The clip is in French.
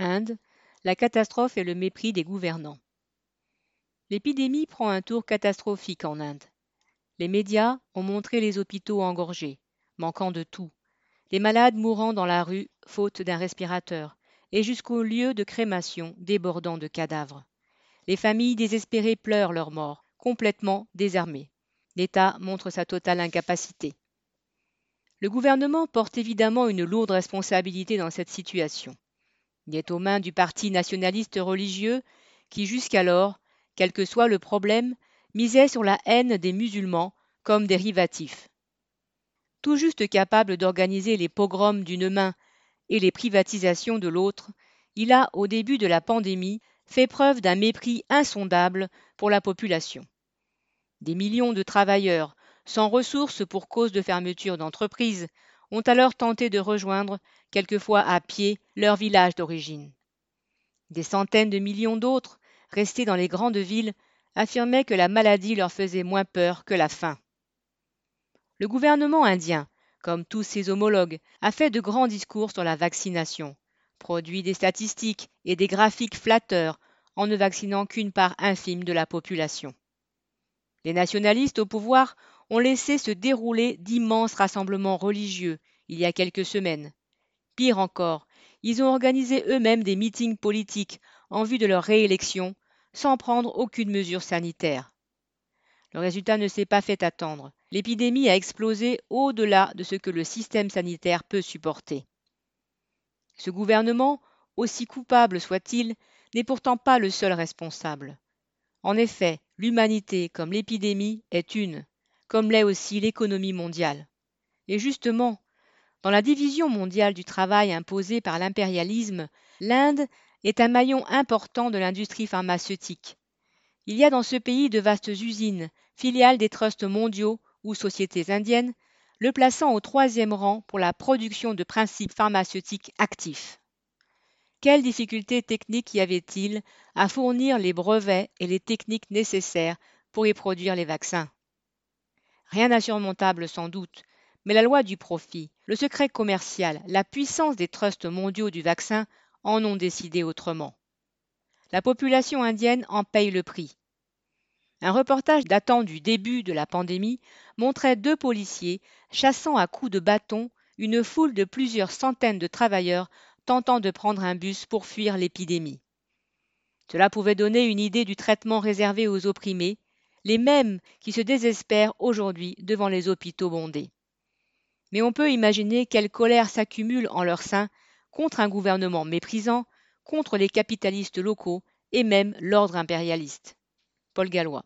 Inde, la catastrophe et le mépris des gouvernants. L'épidémie prend un tour catastrophique en Inde. Les médias ont montré les hôpitaux engorgés, manquant de tout, les malades mourant dans la rue faute d'un respirateur, et jusqu'aux lieux de crémation débordant de cadavres. Les familles désespérées pleurent leurs morts, complètement désarmées. L'État montre sa totale incapacité. Le gouvernement porte évidemment une lourde responsabilité dans cette situation. Il est aux mains du parti nationaliste religieux qui jusqu'alors, quel que soit le problème, misait sur la haine des musulmans comme dérivatif. Tout juste capable d'organiser les pogroms d'une main et les privatisations de l'autre, il a, au début de la pandémie, fait preuve d'un mépris insondable pour la population. Des millions de travailleurs, sans ressources pour cause de fermeture d'entreprises, ont alors tenté de rejoindre, quelquefois à pied, leur village d'origine. Des centaines de millions d'autres, restés dans les grandes villes, affirmaient que la maladie leur faisait moins peur que la faim. Le gouvernement indien, comme tous ses homologues, a fait de grands discours sur la vaccination, produit des statistiques et des graphiques flatteurs en ne vaccinant qu'une part infime de la population. Les nationalistes au pouvoir ont laissé se dérouler d'immenses rassemblements religieux il y a quelques semaines. Pire encore, ils ont organisé eux-mêmes des meetings politiques en vue de leur réélection sans prendre aucune mesure sanitaire. Le résultat ne s'est pas fait attendre. L'épidémie a explosé au-delà de ce que le système sanitaire peut supporter. Ce gouvernement, aussi coupable soit-il, n'est pourtant pas le seul responsable. En effet, l'humanité comme l'épidémie est une, comme l'est aussi l'économie mondiale. Et justement, dans la division mondiale du travail imposée par l'impérialisme, l'Inde est un maillon important de l'industrie pharmaceutique. Il y a dans ce pays de vastes usines, filiales des trusts mondiaux ou sociétés indiennes, le plaçant au troisième rang pour la production de principes pharmaceutiques actifs. Quelles difficultés techniques y avait-il à fournir les brevets et les techniques nécessaires pour y produire les vaccins? Rien d'insurmontable sans doute, mais la loi du profit, le secret commercial, la puissance des trusts mondiaux du vaccin en ont décidé autrement. La population indienne en paye le prix. Un reportage datant du début de la pandémie montrait deux policiers chassant à coups de bâton une foule de plusieurs centaines de travailleurs tentant de prendre un bus pour fuir l'épidémie. Cela pouvait donner une idée du traitement réservé aux opprimés, les mêmes qui se désespèrent aujourd'hui devant les hôpitaux bondés. Mais on peut imaginer quelle colère s'accumule en leur sein contre un gouvernement méprisant, contre les capitalistes locaux et même l'ordre impérialiste. Paul Gallois.